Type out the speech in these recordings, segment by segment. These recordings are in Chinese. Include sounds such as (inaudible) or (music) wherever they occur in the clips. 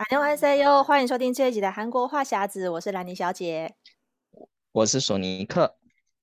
안녕하세요，欢迎收听这一集的韩国话匣子，我是兰妮小姐，我是索尼克。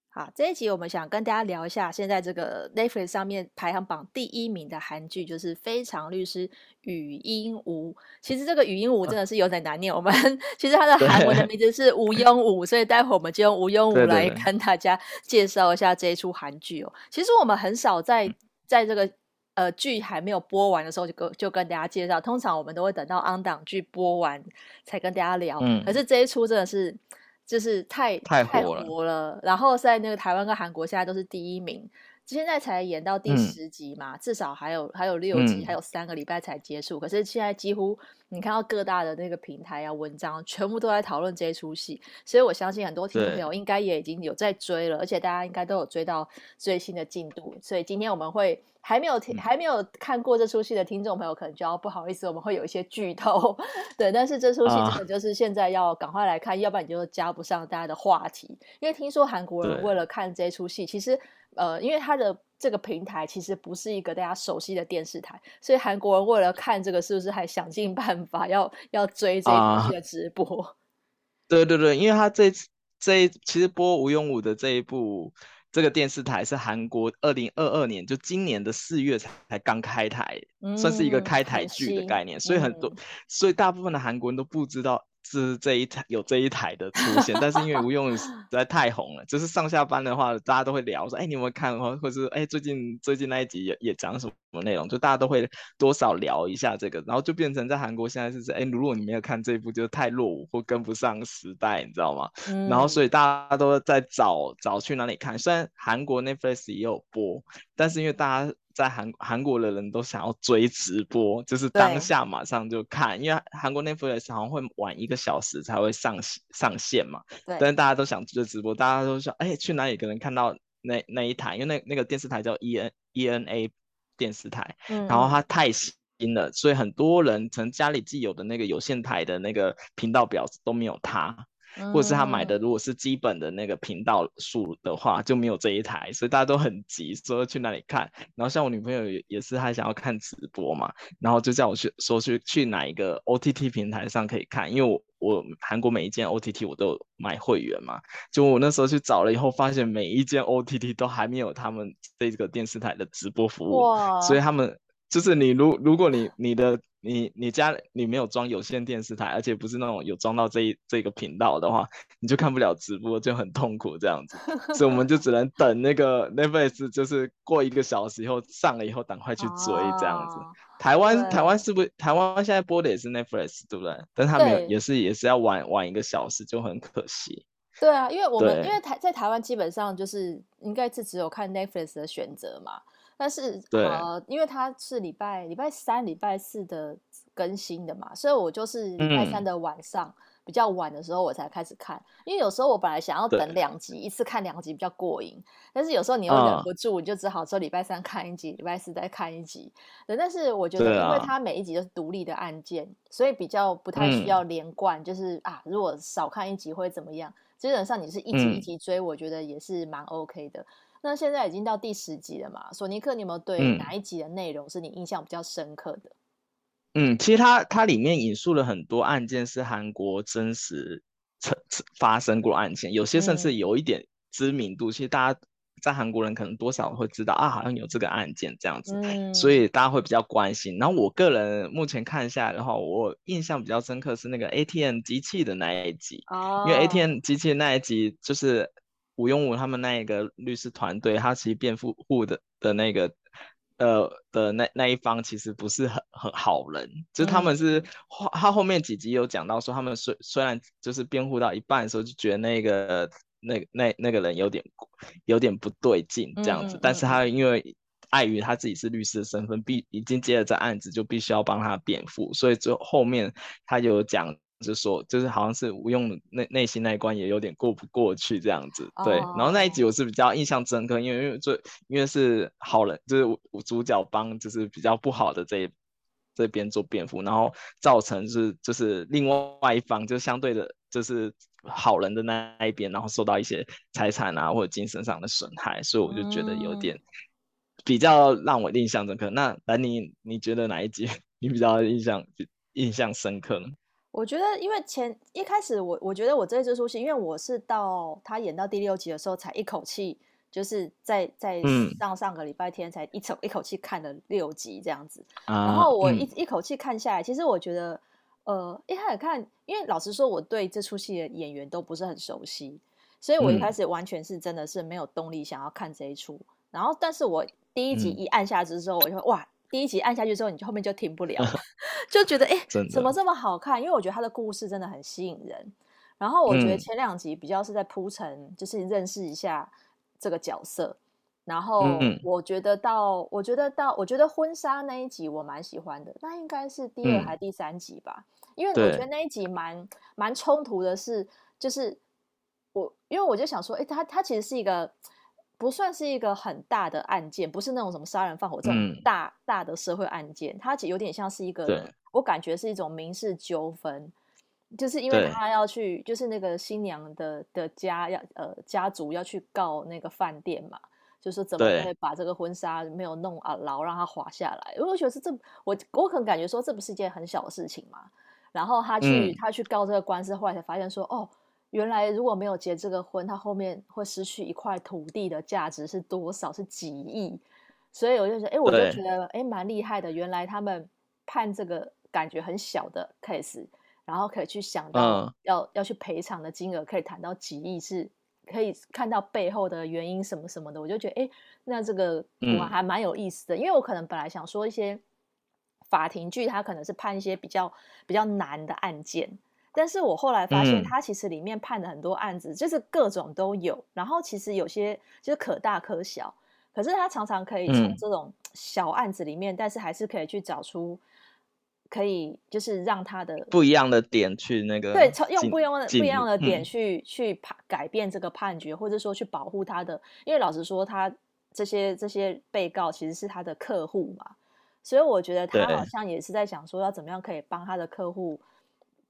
好，这一集我们想跟大家聊一下，现在这个 Netflix 上面排行榜第一名的韩剧就是《非常律师禹英禑》。其实这个禹英禑真的是有点难念，我们(laughs) 其实它的韩文的名字是吴庸武，所以待会我们就用吴庸武来跟大家介绍一下这一出韩剧哦。其实我们很少在在这个。 呃，剧还没有播完的时候就跟就跟大家介绍，通常我们都会等到 on 档剧播完才跟大家聊。嗯，可是这一出真的是就是太太火了，太火了，然后在那个台湾跟韩国现在都是第一名。现在才演到第十集嘛，嗯、至少还有还有六集，嗯、还有三个礼拜才结束。可是现在几乎你看到各大的那个平台啊、文章，全部都在讨论这一出戏，所以我相信很多听众朋友应该也已经有在追了，而且大家应该都有追到最新的进度。所以今天我们会还没有听、还没有看过这出戏的听众朋友，可能就要不好意思，我们会有一些剧透。(laughs) 对，但是这出戏真的就是现在要赶快来看，啊、要不然你就加不上大家的话题。因为听说韩国人为了看这出戏，其实。呃，因为它的这个平台其实不是一个大家熟悉的电视台，所以韩国人为了看这个，是不是还想尽办法要要追这一部的直播？Uh, (laughs) 对对对，因为他这这一其实播吴庸武的这一部这个电视台是韩国二零二二年就今年的四月才才刚开台，嗯、算是一个开台剧的概念，所以很多、嗯、所以大部分的韩国人都不知道。是这一台有这一台的出现，但是因为吴庸武实 (laughs) 在太红了，就是上下班的话，大家都会聊说，哎，你有没有看？或或者是哎，最近最近那一集也也讲什么内容？就大家都会多少聊一下这个，然后就变成在韩国现在是哎，如果你没有看这一部，就太落伍或跟不上时代，你知道吗？嗯、然后所以大家都在找找去哪里看。虽然韩国 Netflix 也有播，但是因为大家。在韩韩国的人都想要追直播，就是当下马上就看，因为韩国 Netflix 好像会晚一个小时才会上上线嘛。对。但是大家都想追直播，大家都说，哎，去哪里可能看到那那一台？因为那那个电视台叫 E N E N A 电视台，嗯、然后它太新了，所以很多人从家里既有的那个有线台的那个频道表都没有它。或者是他买的，如果是基本的那个频道数的话，就没有这一台，所以大家都很急，说去那里看。然后像我女朋友也也是，她想要看直播嘛，然后就叫我去说去去哪一个 OTT 平台上可以看，因为我我韩国每一间 OTT 我都有买会员嘛，就我那时候去找了以后，发现每一间 OTT 都还没有他们这个电视台的直播服务，所以他们就是你如如果你你的。你你家你没有装有线电视台，而且不是那种有装到这一这个频道的话，你就看不了直播，就很痛苦这样子。所以我们就只能等那个 Netflix，就是过一个小时以后上了以后，赶快去追这样子。哦、台湾台湾是不是台湾现在播的也是 Netflix 对不对？但他没有，也是也是要晚晚一个小时，就很可惜。对啊，因为我们因为台在台湾基本上就是应该是只有看 Netflix 的选择嘛。但是对呃，因为它是礼拜礼拜三、礼拜四的更新的嘛，所以我就是礼拜三的晚上、嗯、比较晚的时候我才开始看。因为有时候我本来想要等两集，一次看两集比较过瘾。但是有时候你又忍不住，嗯、你就只好说礼拜三看一集，礼拜四再看一集。对，但是我觉得，因为它每一集都是独立的案件，啊、所以比较不太需要连贯。嗯、就是啊，如果少看一集会怎么样？基本上你是一集一集追，嗯、我觉得也是蛮 OK 的。那现在已经到第十集了嘛？索尼克，你有没有对哪一集的内容是你印象比较深刻的？嗯，其实它它里面引述了很多案件是韩国真实曾发生过案件，有些甚至有一点知名度。嗯、其实大家在韩国人可能多少会知道啊，好像有这个案件这样子，嗯、所以大家会比较关心。然后我个人目前看下来的话，我印象比较深刻是那个 ATM 机器的那一集，哦、因为 ATM 机器的那一集就是。吴庸武他们那一个律师团队，他其实辩护护的的那个呃的那那一方其实不是很很好人，就是他们是他后面几集有讲到说，他们虽虽然就是辩护到一半的时候就觉得那个那那那个人有点有点不对劲这样子，嗯嗯嗯，但是他因为碍于他自己是律师的身份，必已经接了这案子，就必须要帮他辩护，所以最后面他有讲。就说就是好像是吴用的内内心那一关也有点过不过去这样子，对。Oh. 然后那一集我是比较印象深刻，因为因为最因为是好人，就是主角帮就是比较不好的这一这边做辩护，然后造成是就是另外一方就相对的就是好人的那一边，然后受到一些财产啊或者精神上的损害，所以我就觉得有点比较让我印象深刻。Mm. 那兰妮，你觉得哪一集 (laughs) 你比较印象？印象深刻呢？我觉得，因为前一开始我我觉得我这这出戏，因为我是到他演到第六集的时候，才一口气就是在在上上个礼拜天才一口、嗯、一口气看了六集这样子，啊、然后我一、嗯、一口气看下来，其实我觉得，呃，一开始看，因为老实说，我对这出戏的演员都不是很熟悉，所以我一开始完全是真的是没有动力想要看这一出。嗯、然后，但是我第一集一按下去之后，嗯、我就哇。第一集按下去之后，你就后面就停不了 (laughs) (laughs) 就觉得哎，怎么这么好看？因为我觉得他的故事真的很吸引人。然后我觉得前两集比较是在铺陈，就是认识一下这个角色。然后我觉得到，我觉得到，我觉得婚纱那一集我蛮喜欢的。那应该是第二还是第三集吧？因为我觉得那一集蛮蛮冲突的是，就是我因为我就想说，哎，他他其实是一个。不算是一个很大的案件，不是那种什么杀人放火这种大、嗯、大的社会案件，它其实有点像是一个，我感觉是一种民事纠纷，就是因为他要去，就是那个新娘的的家要呃家族要去告那个饭店嘛，就是怎么会把这个婚纱没有弄啊牢让它滑下来？因为我觉得是这我我可能感觉说这不是一件很小的事情嘛，然后他去、嗯、他去告这个官司，后来才发现说哦。原来如果没有结这个婚，他后面会失去一块土地的价值是多少？是几亿。所以我就觉得，哎，我就觉得，哎，蛮厉害的。原来他们判这个感觉很小的 case，然后可以去想到要、嗯、要去赔偿的金额，可以谈到几亿，是可以看到背后的原因什么什么的。我就觉得，哎，那这个我还蛮有意思的。嗯、因为我可能本来想说一些法庭剧，他可能是判一些比较比较难的案件。但是我后来发现，他其实里面判的很多案子，就是各种都有，然后其实有些就是可大可小，可是他常常可以从这种小案子里面，但是还是可以去找出可以就是让他的不一样的点去那个对，用不一样的不一样的点去去判改变这个判决，或者说去保护他的，因为老实说，他这些这些被告其实是他的客户嘛，所以我觉得他好像也是在想说要怎么样可以帮他的客户。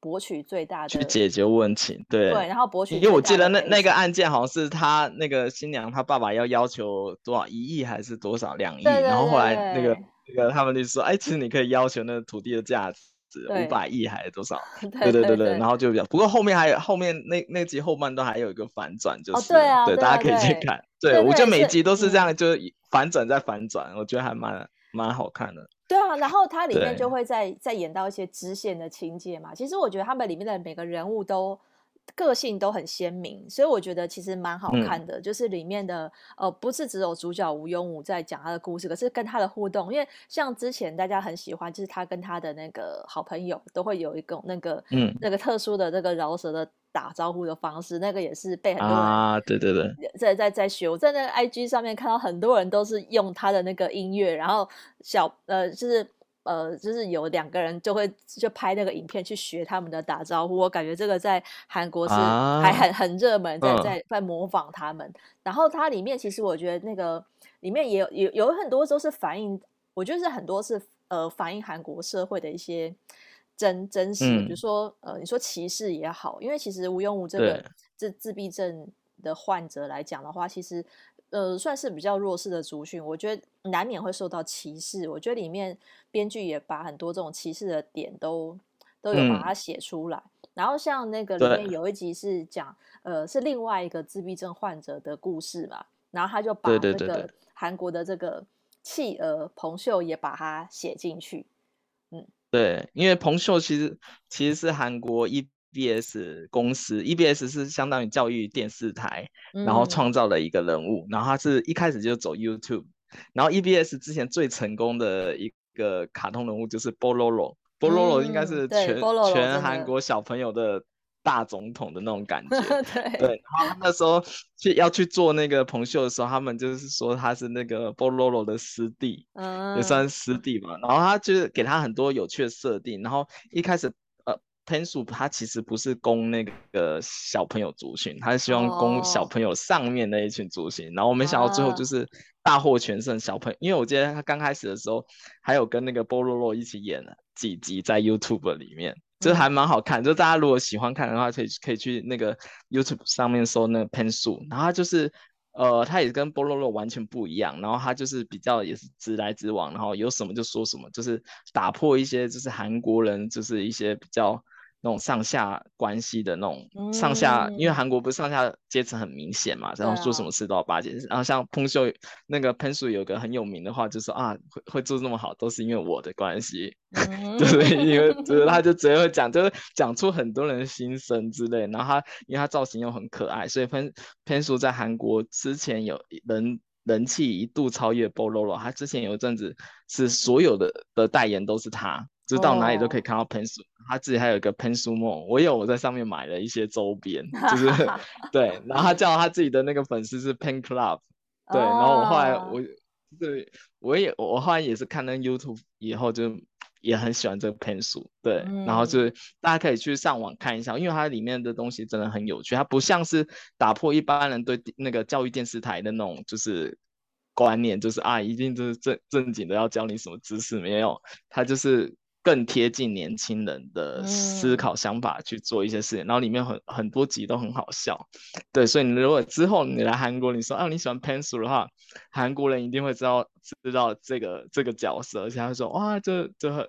博取最大的去解决问题，对对，然后博取，因为我记得那那个案件好像是他那个新娘他爸爸要要求多少一亿还是多少两亿，然后后来那个那个他们就说，哎，其实你可以要求那个土地的价值五百亿还是多少？(laughs) 对对对对，然后就比较，不过后面还有后面那那集后半段还有一个反转，就是对啊，对，大家可以去看，对我觉得每集都是这样，就是反转再反转，我觉得还蛮蛮好看的。对啊，然后它里面就会再再演到一些支线的情节嘛。其实我觉得他们里面的每个人物都个性都很鲜明，所以我觉得其实蛮好看的。嗯、就是里面的呃，不是只有主角吴庸武在讲他的故事，可是跟他的互动，因为像之前大家很喜欢，就是他跟他的那个好朋友都会有一个那个嗯那个特殊的那个饶舌的。打招呼的方式，那个也是被很多人啊，对对对，在在在学。我在那个 IG 上面看到很多人都是用他的那个音乐，然后小呃，就是呃，就是有两个人就会就拍那个影片去学他们的打招呼。我感觉这个在韩国是还很、啊、很热门，在在在模仿他们。嗯、然后它里面其实我觉得那个里面也有有有很多都是反映，我觉得是很多是呃反映韩国社会的一些。真真实，比如说，嗯、呃，你说歧视也好，因为其实吴庸武这个自自闭症的患者来讲的话，其实呃算是比较弱势的族群，我觉得难免会受到歧视。我觉得里面编剧也把很多这种歧视的点都都有把它写出来。嗯、然后像那个里面有一集是讲，呃，是另外一个自闭症患者的故事嘛，然后他就把那个韩国的这个弃儿彭秀也把它写进去，嗯。对，因为彭秀其实其实是韩国 EBS 公司，EBS 是相当于教育电视台，然后创造了一个人物，嗯、然后他是一开始就走 YouTube，然后 EBS 之前最成功的一个卡通人物就是波罗罗，波罗罗应该是全全韩国小朋友的。大总统的那种感觉，(laughs) 对，对，然后那时候去要去做那个彭秀的时候，他们就是说他是那个波罗罗的师弟，嗯，也算是师弟嘛。然后他就是给他很多有趣的设定。然后一开始，呃，Pensu 他其实不是供那个小朋友族群，它是希望供小朋友上面那一群族群。哦、然后我没想到最后就是大获全胜，小朋友，因为我记得他刚开始的时候还有跟那个波罗罗一起演了几集在 YouTube 里面。这还蛮好看，就大家如果喜欢看的话，可以可以去那个 YouTube 上面搜那个 Pensu，然后他就是呃，他也跟 Bololo 完全不一样，然后他就是比较也是直来直往，然后有什么就说什么，就是打破一些就是韩国人就是一些比较。那种上下关系的那种上下，嗯、因为韩国不是上下阶层很明显嘛，然后做什么事都要巴结。啊、然后像彭秀那个彭叔有个很有名的话，就说啊，会会做这么好，都是因为我的关系，嗯、(laughs) 对，因为就是他就直接会讲，(laughs) 就是讲出很多人的心声之类。然后他因为他造型又很可爱，所以彭彭叔在韩国之前有人人气一度超越 Bololo，他之前有一阵子是所有的的代言都是他。就到哪里都可以看到 Pensu，、oh. 他自己还有一个 Pensu Mall，我有我在上面买了一些周边，就是 (laughs) 对，然后他叫他自己的那个粉丝是 Pen Club，对，然后我后来我对我也我后来也是看那 YouTube 以后就也很喜欢这个 Pensu，对，嗯、然后就是大家可以去上网看一下，因为它里面的东西真的很有趣，它不像是打破一般人对那个教育电视台的那种就是观念，就是啊一定就是正正经的要教你什么知识，没有，它就是。更贴近年轻人的思考想法去做一些事情，嗯、然后里面很很多集都很好笑，对，所以你如果之后你来韩国，你说啊你喜欢 Pencil 的话，韩国人一定会知道知道这个这个角色，而且他会说哇这这很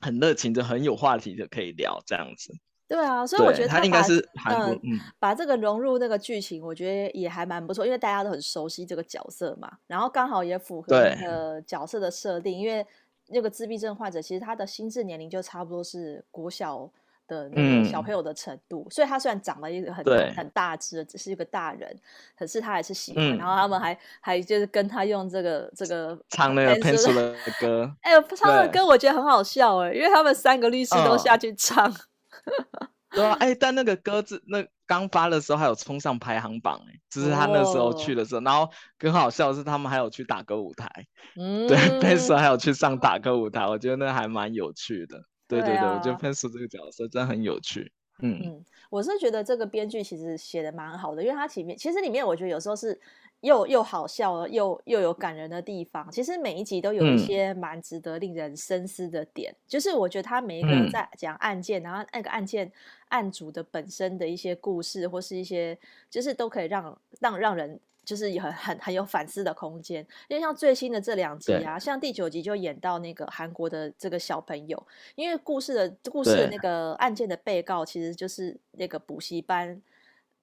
很热情，就很有话题就可以聊这样子。对啊，所以我觉得他，他应该是韩国，嗯，把这个融入那个剧情，我觉得也还蛮不错，因为大家都很熟悉这个角色嘛，然后刚好也符合那个角色的设定，因为。那个自闭症患者其实他的心智年龄就差不多是国小的那个小朋友的程度，嗯、所以他虽然长了一个很对很大只，只是一个大人，可是他还是喜欢。嗯、然后他们还还就是跟他用这个这个唱那个 Pencil 的歌，哎呦，唱的歌我觉得很好笑哎，因为他们三个律师都下去唱。哦 (laughs) 对啊，哎，但那个歌字那刚发的时候还有冲上排行榜哎，就是他那时候去的时候，oh. 然后更好笑的是他们还有去打歌舞台，嗯，对，Pencil 还有去上打歌舞台，我觉得那还蛮有趣的。对对对，啊、我觉得 Pencil 这个角色真的很有趣。嗯嗯，我是觉得这个编剧其实写的蛮好的，因为它前面其实里面我觉得有时候是。又又好笑又又有感人的地方，其实每一集都有一些蛮值得令人深思的点。嗯、就是我觉得他每一个人在讲案件，嗯、然后那个案件案主的本身的一些故事，或是一些，就是都可以让让让人就是很很很有反思的空间。因为像最新的这两集啊，像第九集就演到那个韩国的这个小朋友，因为故事的故事的那个案件的被告其实就是那个补习班。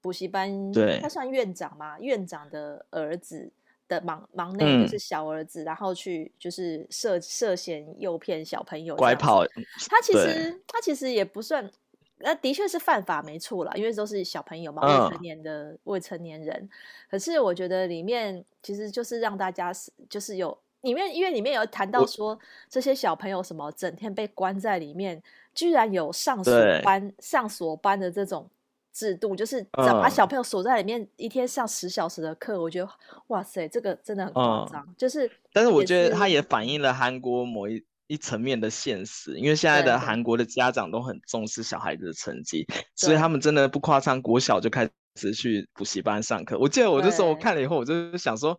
补习班，对他算院长嘛？院长的儿子的忙忙内就是小儿子，嗯、然后去就是涉涉嫌诱骗小朋友，拐跑。他其实他其实也不算，那的确是犯法没错啦，因为都是小朋友嘛，未成年的、嗯、未成年人。可是我觉得里面其实就是让大家是就是有里面，因为里面有谈到说我这些小朋友什么整天被关在里面，居然有上锁班上锁班的这种。制度就是把小朋友锁在里面，一天上十小时的课，嗯、我觉得哇塞，这个真的很夸张。嗯、就是，但是我觉得它也反映了韩国某一一层面的现实，因为现在的韩国的家长都很重视小孩子的成绩，所以他们真的不夸张，国小就开始去补习班上课。我记得我就说，我看了以后，我就想说。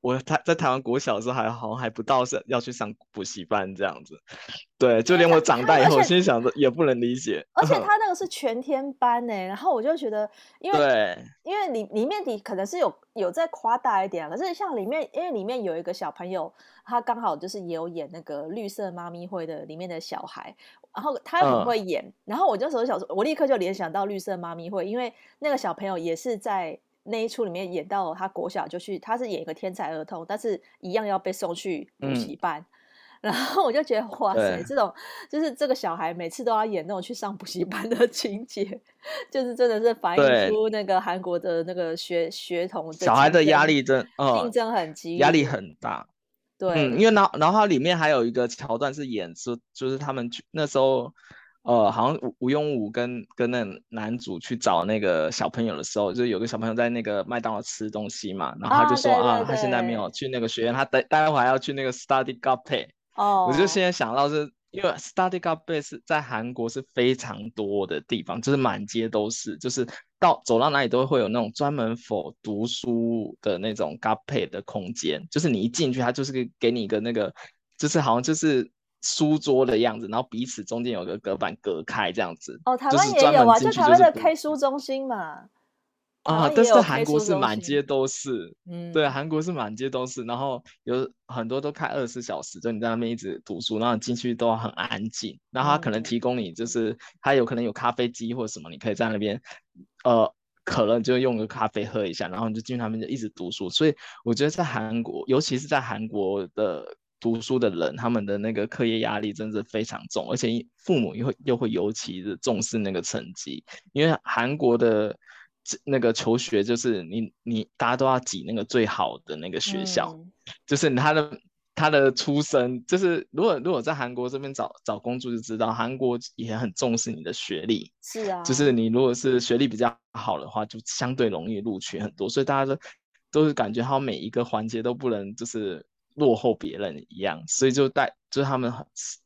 我台在台湾国小的时候还好像还不到是要去上补习班这样子，对，就连我长大以后，心想着也不能理解。而且他那个是全天班呢，然后我就觉得，因为对，因为里里面你可能是有有在夸大一点，可是像里面，因为里面有一个小朋友，他刚好就是也有演那个绿色妈咪会的里面的小孩，然后他很会演，嗯、然后我就时候想说，我立刻就联想到绿色妈咪会，因为那个小朋友也是在。那一出里面演到他国小就去，他是演一个天才儿童，但是一样要被送去补习班。嗯、(laughs) 然后我就觉得哇塞，这种就是这个小孩每次都要演那种去上补习班的 (laughs) 情节，就是真的是反映出那个韩国的那个学学童小孩的压力真竞争很激烈，压力很大。对、嗯，因为然后然后它里面还有一个桥段是演出，就是他们去那时候。呃，好像吴吴庸武跟跟那男主去找那个小朋友的时候，就有个小朋友在那个麦当劳吃东西嘛，然后他就说啊，啊，他现在没有去那个学院，他待待会还要去那个 Study Gappae。哦，我就现在想到是因为 Study Gappae 是在韩国是非常多的地方，就是满街都是，就是到走到哪里都会有那种专门 for 读书的那种 Gappae 的空间，就是你一进去，他就是给给你一个那个，就是好像就是。书桌的样子，然后彼此中间有个隔板隔开，这样子。哦，台湾也有啊，就台湾的 K 书中心嘛。啊，但是韩国是满街都是，嗯，对，韩国是满街都是，然后有很多都开二十四小时，就你在那边一直读书，然后进去都很安静，然后他可能提供你就是他有可能有咖啡机或者什么，你可以在那边，呃，可能就用个咖啡喝一下，然后你就进去他们就一直读书，所以我觉得在韩国，尤其是在韩国的。读书的人，他们的那个课业压力真是非常重，而且父母又会又会尤其的重视那个成绩，因为韩国的那个求学就是你你大家都要挤那个最好的那个学校，嗯、就是他的他的出身，就是如果如果在韩国这边找找工作就知道，韩国也很重视你的学历，是啊，就是你如果是学历比较好的话，就相对容易录取很多，所以大家都都是感觉他每一个环节都不能就是。落后别人一样，所以就带就是他们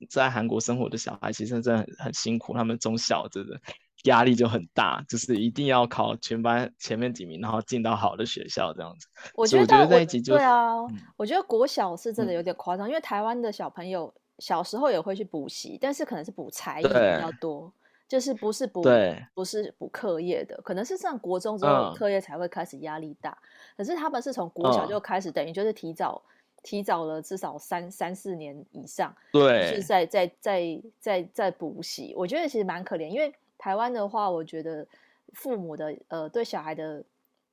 在韩国生活的小孩，其实真的很很辛苦。他们从小真的压力就很大，就是一定要考全班前面几名，然后进到好的学校这样子。我觉得，我觉得这一集就对啊，嗯、我觉得国小是真的有点夸张，嗯、因为台湾的小朋友小时候也会去补习，但是可能是补才艺比较多，就是不是补对不是补课业的，可能是上国中之后课业才会开始压力大。嗯、可是他们是从国小就开始，嗯、等于就是提早。提早了至少三三四年以上，对，是在在在在在补习，我觉得其实蛮可怜。因为台湾的话，我觉得父母的呃对小孩的，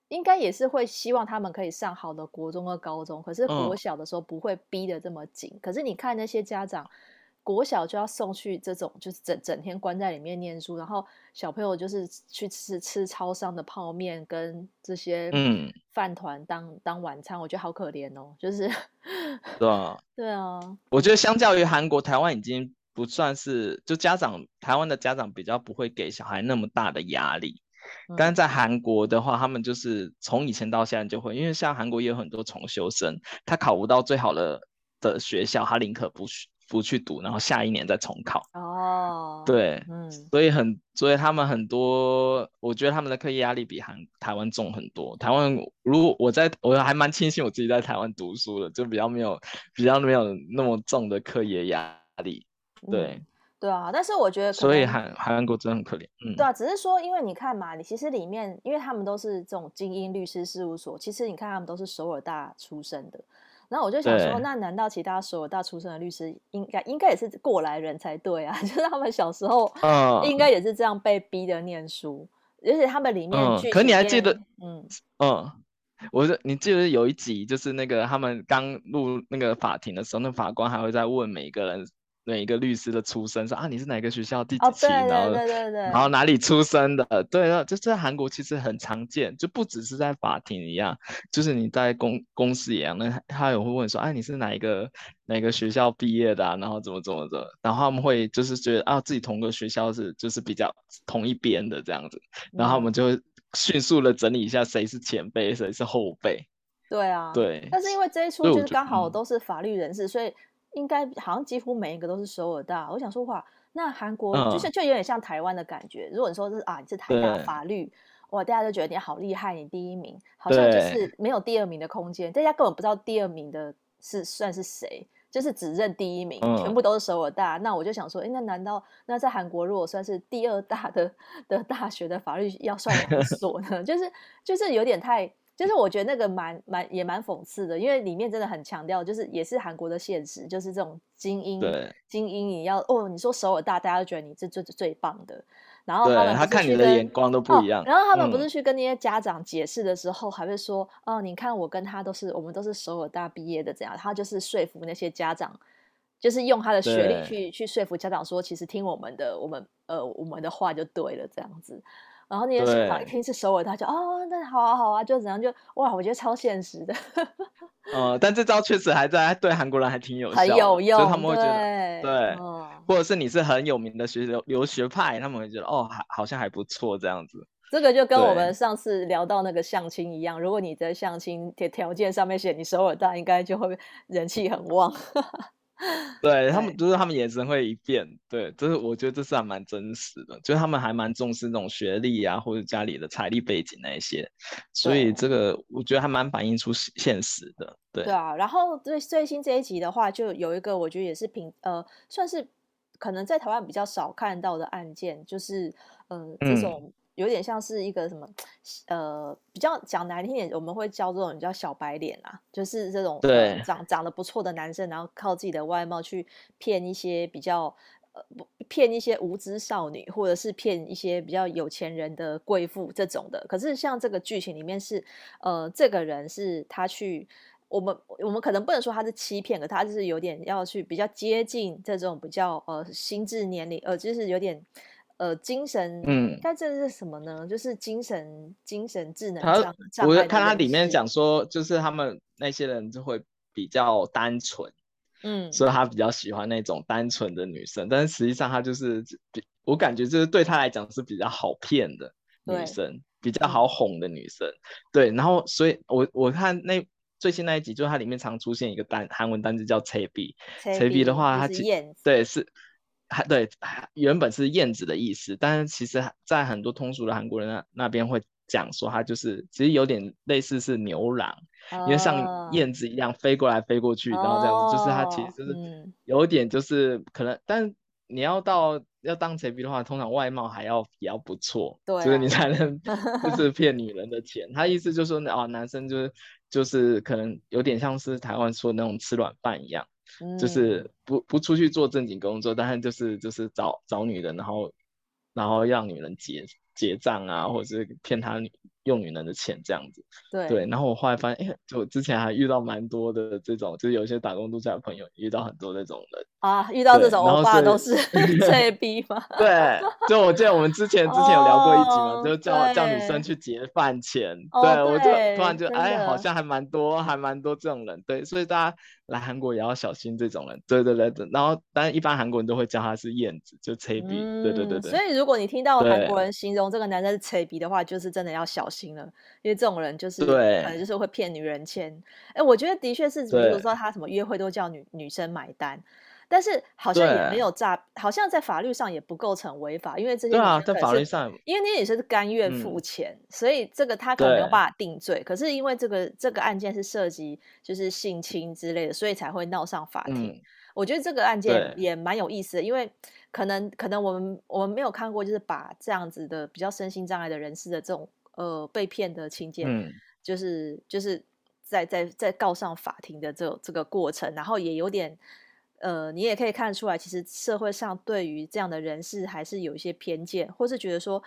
应该也是会希望他们可以上好的国中和高中，可是国小的时候不会逼得这么紧。嗯、可是你看那些家长。国小就要送去这种，就是整整天关在里面念书，然后小朋友就是去吃吃超商的泡面跟这些嗯饭团当、嗯、当晚餐，我觉得好可怜哦。就是对啊，(laughs) 对啊，我觉得相较于韩国，台湾已经不算是就家长台湾的家长比较不会给小孩那么大的压力。但在韩国的话，他们就是从以前到现在就会，因为像韩国也有很多重修生，他考不到最好的的学校，他宁可不去。不去读，然后下一年再重考。哦，对，嗯，所以很，所以他们很多，我觉得他们的课业压力比韩台湾重很多。台湾，如果我在，我还蛮庆幸我自己在台湾读书的，就比较没有，比较没有那么重的课业压力。对，嗯、对啊，但是我觉得，所以韩韩国真的很可怜。嗯，对啊，只是说，因为你看嘛，你其实里面，因为他们都是这种精英律师事务所，其实你看他们都是首尔大出身的。然后我就想说，那难道其他所有大出身的律师应该应该也是过来人才对啊？(laughs) 就是他们小时候，应该也是这样被逼的念书，而且他们里面，嗯，可你还记得，嗯嗯，我是你记得有一集，就是那个他们刚入那个法庭的时候，那法官还会在问每一个人。每一个律师的出身说啊，你是哪个学校第几期？哦、然后对对对，然后哪里出生的？对啊，这在韩国其实很常见，就不只是在法庭一样，就是你在公公司一样，那他也会问说，哎、啊，你是哪一个哪个学校毕业的、啊？然后怎么怎么的？然后他们会就是觉得啊，自己同个学校是就是比较同一边的这样子，然后我们就会迅速的整理一下谁是前辈，谁是后辈。对啊，对。但是因为这一出就是刚好都是法律人士，所以。应该好像几乎每一个都是首尔大。我想说话，那韩国就是就有点像台湾的感觉。嗯、如果你说是啊，你是台大法律，哇，大家都觉得你好厉害，你第一名，好像就是没有第二名的空间。大家根本不知道第二名的是算是谁，就是只认第一名，嗯、全部都是首尔大。那我就想说，哎，那难道那在韩国如果算是第二大的 (laughs) 的大学的法律要算哪一 (laughs) 所呢？就是就是有点太。就是我觉得那个蛮蛮也蛮讽刺的，因为里面真的很强调，就是也是韩国的现实，就是这种精英，对精英你要哦，你说首尔大，大家都觉得你这这是最棒的，然后他们他看你的眼光都不一样，哦，然后他们不是去跟那些家长解释的时候，嗯、还会说哦，你看我跟他都是我们都是首尔大毕业的，这样，他就是说服那些家长，就是用他的学历去对去说服家长说，其实听我们的，我们呃我们的话就对了，这样子。然后那些小孩一听是首尔大，他就哦，那好啊好啊，就怎样就哇，我觉得超现实的。哦，(laughs) 但这招确实还在对韩国人还挺有效，很有用，就他们会觉得对，或者是你是很有名的学留留学派，他们会觉得哦，还好像还不错这样子。这个就跟我们上次聊到那个相亲一样，如果你在相亲条条件上面写你首尔大，应该就会人气很旺。(laughs) 对他们，就是他们眼神会一变，对，就是我觉得这是还蛮真实的，就是他们还蛮重视那种学历啊，或者家里的财力背景那一些，所以这个我觉得还蛮反映出现实的，对。对啊，然后最最新这一集的话，就有一个我觉得也是平呃，算是可能在台湾比较少看到的案件，就是呃这种有点像是一个什么 (tsk) 呃，比较讲难听点，我们会叫这种叫小白脸啊，就是这种长长得不错的男生，然后靠自己的外貌去骗一些比较呃骗一些无知少女，或者是骗一些比较有钱人的贵妇这种的。可是像这个剧情里面是呃，这个人是他去。我们我们可能不能说他是欺骗，可他就是有点要去比较接近这种比较呃心智年龄呃，就是有点呃精神，嗯，但这是什么呢？就是精神精神智能障障碍。我看他里面讲说，就是他们那些人就会比较单纯，嗯，所以他比较喜欢那种单纯的女生，但是实际上他就是比我感觉就是对他来讲是比较好骗的女生，比较好哄的女生，嗯、对，然后所以我我看那。最新那一集就是它里面常出现一个单韩文单字叫 “chebi”，chebi 的话它其对是还对原本是燕子的意思，但是其实在很多通俗的韩国人那那边会讲说它就是其实有点类似是牛郎，哦、因为像燕子一样飞过来飞过去，哦、然后这样子就是它其实就是有点就是可能，嗯、但你要到要当 chebi 的话，通常外貌还要比较不错，对、啊，就是你才能 (laughs) 就是骗女人的钱。他意思就是说啊，男生就是。就是可能有点像是台湾说的那种吃软饭一样，嗯、就是不不出去做正经工作，但是就是就是找找女人，然后然后让女人结结账啊，或者是骗他女用女人的钱这样子。对对，然后我后来发现，哎，就之前还遇到蛮多的这种，就是有些打工度假的朋友遇到很多这种人。啊，遇到这种欧巴都是 (laughs) 这逼吗？(laughs) 对，就我记得我们之前之前有聊过一集嘛，就叫叫女生去结饭钱。对，我就突然就哎，好像还蛮多，还蛮多这种人。对，所以大家来韩国也要小心这种人。对对对，然后当然一般韩国人都会叫他是燕子，就车逼。对对对对。所以如果你听到韩国人形容这个男生是车逼的话，就是真的要小心了，因为这种人就是对，可能就是会骗女人钱。哎，我觉得的确是，比如说他什么约会都叫女女生买单。但是好像也没有诈，好像在法律上也不构成违法，因为这些在法律上，因为那些女生是甘愿付钱，嗯、所以这个他可能没有办法定罪。可是因为这个这个案件是涉及就是性侵之类的，所以才会闹上法庭。嗯、我觉得这个案件也蛮有意思的，因为可能可能我们我们没有看过，就是把这样子的比较身心障碍的人士的这种呃被骗的情节，嗯、就是就是在在在告上法庭的这这个过程，然后也有点。呃，你也可以看出来，其实社会上对于这样的人士还是有一些偏见，或是觉得说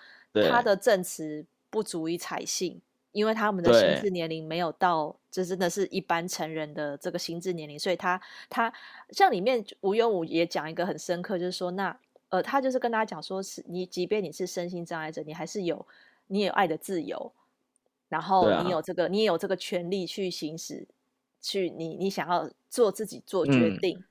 他的证词不足以采信，因为他们的心智年龄没有到，这真的是一般成人的这个心智年龄，所以他他像里面吴庸武也讲一个很深刻，就是说那呃，他就是跟大家讲说，是你即便你是身心障碍者，你还是有你也有爱的自由，然后你有这个、啊、你也有这个权利去行使，去你你想要做自己做决定。嗯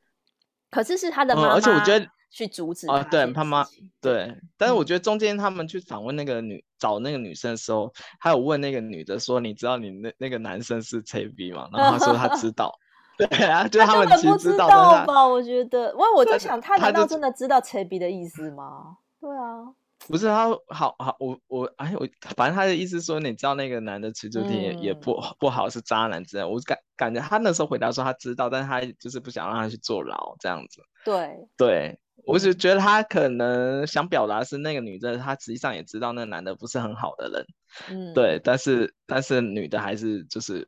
可是是他的妈妈、嗯，而且我觉得去阻止啊，对他妈，对。但是我觉得中间他们去访问那个女，嗯、找那个女生的时候，还有问那个女的说：“你知道你那那个男生是 CB 吗？”然后他说他知道。(laughs) 对啊，就他们其实知道吧？我觉得，哇，我在想，他难道真的知道 CB 的意思吗？对啊。不是他好好我我哎我反正他的意思说，你知道那个男的其实也、嗯、也不不好是渣男之类，我感感觉他那时候回答说他知道，但是他就是不想让他去坐牢这样子。对对，我就觉得他可能想表达是那个女的，她实际上也知道那个男的不是很好的人。嗯，对，但是但是女的还是就是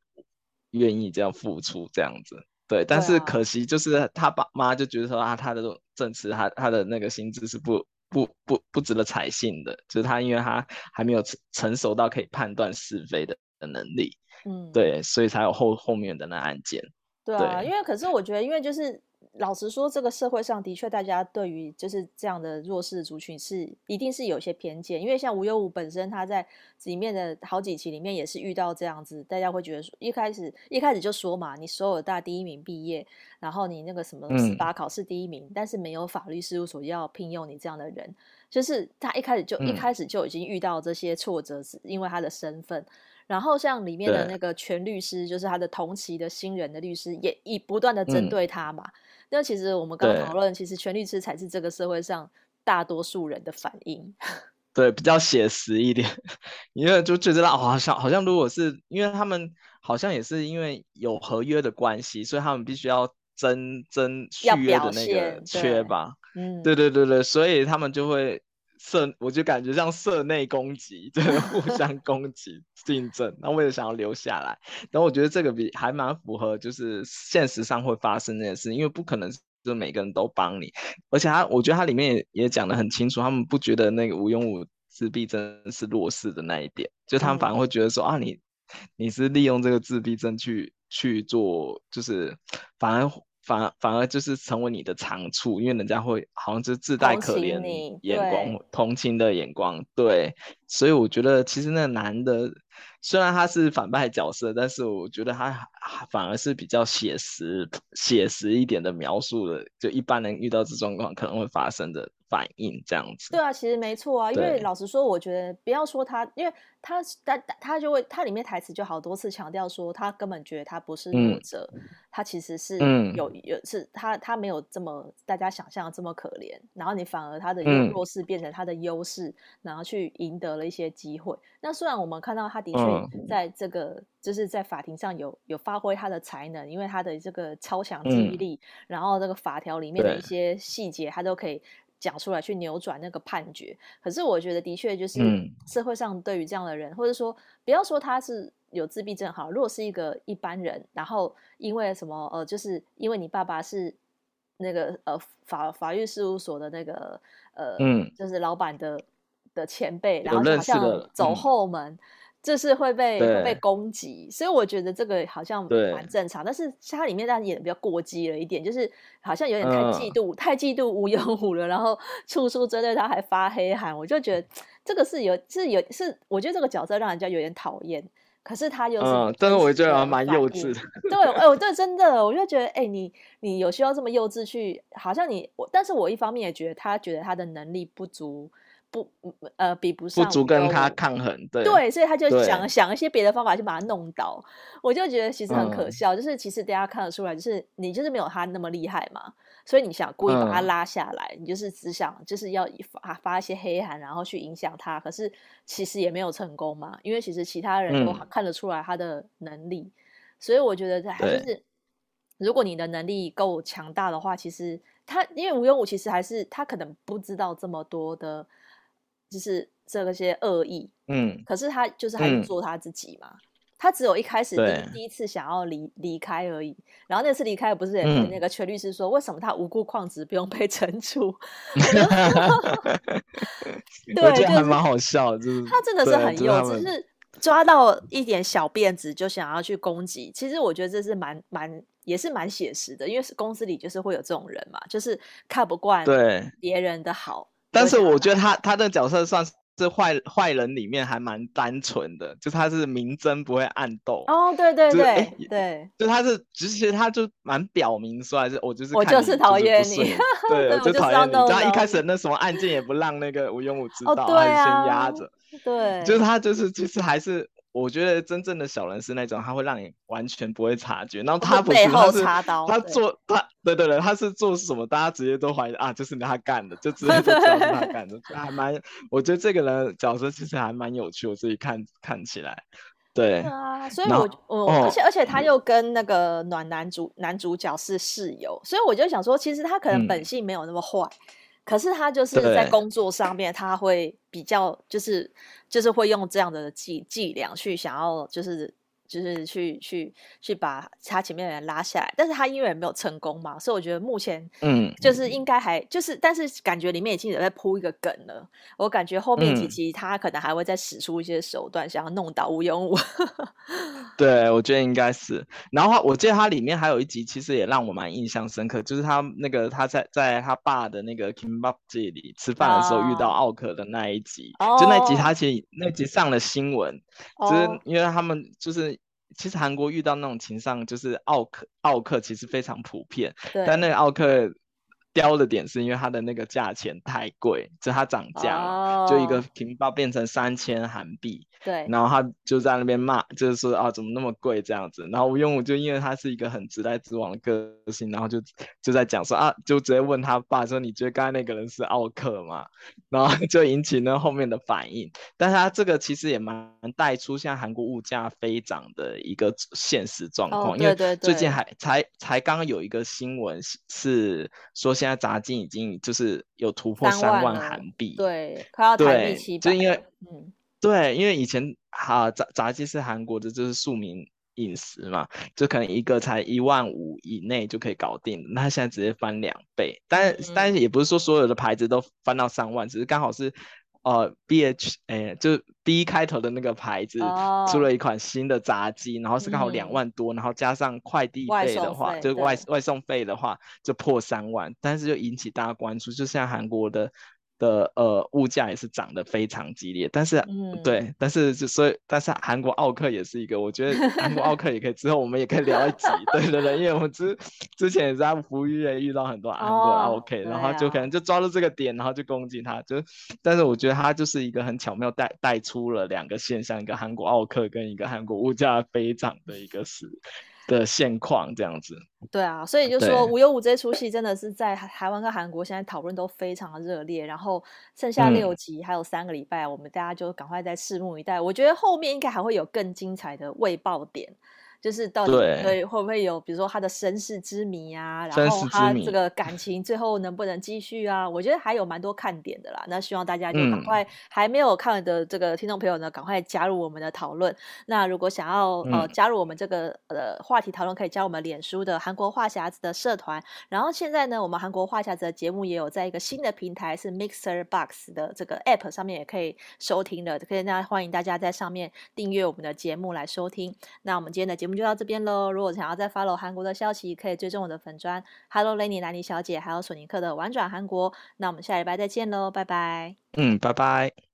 愿意这样付出这样子。对，但是可惜就是他爸妈就觉得说啊，他的证词，他他的那个心智是不。不不不值得采信的，就是他，因为他还没有成成熟到可以判断是非的的能力，嗯，对，所以才有后后面的那案件。对啊，对因为可是我觉得，因为就是。老实说，这个社会上的确，大家对于就是这样的弱势族群是一定是有些偏见。因为像吴优武本身，他在里面的好几期里面也是遇到这样子，大家会觉得说，一开始一开始就说嘛，你所有大第一名毕业，然后你那个什么司法考试第一名，嗯、但是没有法律事务所要聘用你这样的人，就是他一开始就、嗯、一开始就已经遇到这些挫折，是因为他的身份。然后像里面的那个全律师，就是他的同期的新人的律师，也以不断的针对他嘛。那、嗯、其实我们刚刚讨论，其实全律师才是这个社会上大多数人的反应。(laughs) 对，比较写实一点，(laughs) 因为就觉得好像好像如果是因为他们好像也是因为有合约的关系，所以他们必须要争争续约的那个缺吧。嗯，对对对对，所以他们就会。社，我就感觉像社内攻击，(laughs) 就是互相攻击竞争。那为了想要留下来，然后我觉得这个比还蛮符合，就是现实上会发生这件事，因为不可能就每个人都帮你，而且他我觉得他里面也也讲得很清楚，他们不觉得那个吴庸武自闭症是弱势的那一点，就他们反而会觉得说、嗯、啊，你你是利用这个自闭症去去做，就是反而。反而反而就是成为你的长处，因为人家会好像就自带可怜眼光、同情的眼光，对，所以我觉得其实那个男的虽然他是反派角色，但是我觉得他反而是比较写实、写实一点的描述的，就一般人遇到这状况可能会发生的。反应这样子，对啊，其实没错啊，因为老实说，我觉得不要说他，因为他他他就会，他里面台词就好多次强调说，他根本觉得他不是弱者，嗯、他其实是有、嗯、有是他他没有这么大家想象的这么可怜，然后你反而他的弱势变成他的优势，嗯、然后去赢得了一些机会。那虽然我们看到他的确在这个、嗯、就是在法庭上有有发挥他的才能，因为他的这个超强记忆力，嗯、然后这个法条里面的一些细节，他都可以。讲出来去扭转那个判决，可是我觉得的确就是社会上对于这样的人，嗯、或者说不要说他是有自闭症好，如果是一个一般人，然后因为什么呃，就是因为你爸爸是那个呃法法律事务所的那个呃，嗯、就是老板的的前辈，然后好像走后门。这是会被会被攻击，所以我觉得这个好像蛮正常。但是他里面当然演的比较过激了一点，就是好像有点太嫉妒，嗯、太嫉妒吴庸武了，然后 (laughs) 处处针对他，还发黑函。我就觉得这个是有是有是，我觉得这个角色让人家有点讨厌。可是他又是，嗯，但是我觉得还蛮幼稚的。对，哎，我对真的，我就觉得，哎，你你有需要这么幼稚去？好像你我，但是我一方面也觉得他觉得他的能力不足。不，呃，比不上，不足跟他抗衡，对，对，所以他就想想一些别的方法去把他弄倒。我就觉得其实很可笑，嗯、就是其实大家看得出来，就是你就是没有他那么厉害嘛，所以你想故意把他拉下来，嗯、你就是只想就是要发发一些黑函，然后去影响他。可是其实也没有成功嘛，因为其实其他人都看得出来他的能力，嗯、所以我觉得还是如果你的能力够强大的话，其实他因为吴庸武其实还是他可能不知道这么多的。就是这些恶意，嗯，可是他就是还是做他自己嘛。嗯、他只有一开始第第一次想要离离开而已。然后那次离开不是也那个全律师说，为什么他无故旷职不用被惩处？(laughs) 对，就还蛮好笑，就是他真的是很幼稚，就是抓到一点小辫子就想要去攻击。其实我觉得这是蛮蛮也是蛮写实的，因为公司里就是会有这种人嘛，就是看不惯对别人的好。但是我觉得他他的角色算是坏坏人里面还蛮单纯的，就他是明争不会暗斗。哦，对对对对，就他是其实他就蛮表明说，还是我就是我就是讨厌你，(laughs) 对，我就讨厌你。他一开始那什么案件也不让那个吴永武知道，他先压着。对，就是他就是其实还是。我觉得真正的小人是那种，他会让你完全不会察觉。然后他不是，他是他做他，对对对，他是做什么，大家直接都怀疑啊，就是他干的，就直接就知道是他干的，还蛮。我觉得这个人角色其实还蛮有趣，我自己看看起来，对啊，所以我我而且而且他又跟那个暖男主男主角是室友，所以我就想说，其实他可能本性没有那么坏。可是他就是在工作上面，他会比较就是就是会用这样的伎伎俩去想要就是。就是去去去把他前面的人拉下来，但是他因为没有成功嘛，所以我觉得目前嗯，就是应该还、嗯、就是，但是感觉里面已经有在铺一个梗了。我感觉后面几集他可能还会再使出一些手段，想要弄倒吴庸武。(laughs) 对，我觉得应该是。然后我记得他里面还有一集，其实也让我蛮印象深刻，就是他那个他在在他爸的那个 Kimbap 这里吃饭的时候遇到奥克的那一集，哦、就那集他其实那集上了新闻，哦、就是因为他们就是。其实韩国遇到那种情商，就是奥克奥克其实非常普遍，但那个奥客刁的点是因为它的那个价钱太贵，就它涨价，oh. 就一个屏包变成三千韩币。对，然后他就在那边骂，就是说啊，怎么那么贵这样子？然后吴用武就因为他是一个很直来直往的个性，然后就就在讲说啊，就直接问他爸说，你觉得刚才那个人是奥克吗？然后 (laughs) 就引起那后面的反应。但是他这个其实也蛮带出现在韩国物价飞涨的一个现实状况，哦、因为最近还才才刚有一个新闻是说，现现在砸金已经就是有突破三万韩币，对，快要台币七百，就因为嗯，对，因为以前哈炸炸鸡是韩国的，就是庶民饮食嘛，就可能一个才一万五以内就可以搞定，那现在直接翻两倍，但、嗯、但是也不是说所有的牌子都翻到三万，只是刚好是。呃，B H，哎，就 B 开头的那个牌子出了一款新的炸鸡，然后是刚好两万多，嗯，然后加上快递费的话，就外外送费的话就破三万，但是就引起大家关注，就像韩国的。的呃物价也是涨得非常激烈，但是、嗯、对，但是就所以，但是韩国奥克也是一个，我觉得韩国奥克也可以之后我们也可以聊一集，对对对，因为我们之之前也是在服务业遇到很多韩国奥克、哦，然后就可能就抓住这个点，然后就攻击他，就但是我觉得他就是一个很巧妙带带出了两个现象，一个韩国奥克跟一个韩国物价飞涨的一个事。的现况这样子，对啊，所以就说《无忧无》这出戏真的是在台湾跟韩国现在讨论都非常的热烈，然后剩下六集还有三个礼拜，嗯，我们大家就赶快再拭目以待。我觉得后面应该还会有更精彩的未爆点。就是到底会会不会有，比如说他的身世之谜啊，然后他这个感情最后能不能继续啊？我觉得还有蛮多看点的啦。那希望大家就赶快还没有看的这个听众朋友呢，赶快加入我们的讨论。那如果想要呃加入我们这个呃话题讨论，可以加我们脸书的韩国话匣子的社团。然后现在呢，我们韩国话匣子的节目也有在一个新的平台是 Mixer Box 的这个 App 上面也可以收听的，可以那欢迎大家在上面订阅我们的节目来收听。那我们今天的节目。就到这边喽。如果想要再 follow 韩国的消息，可以追踪我的粉砖 Hello Lenny 兰妮小姐，还有索尼克的玩转韩国。那我们下礼拜再见喽，拜拜。嗯，拜拜。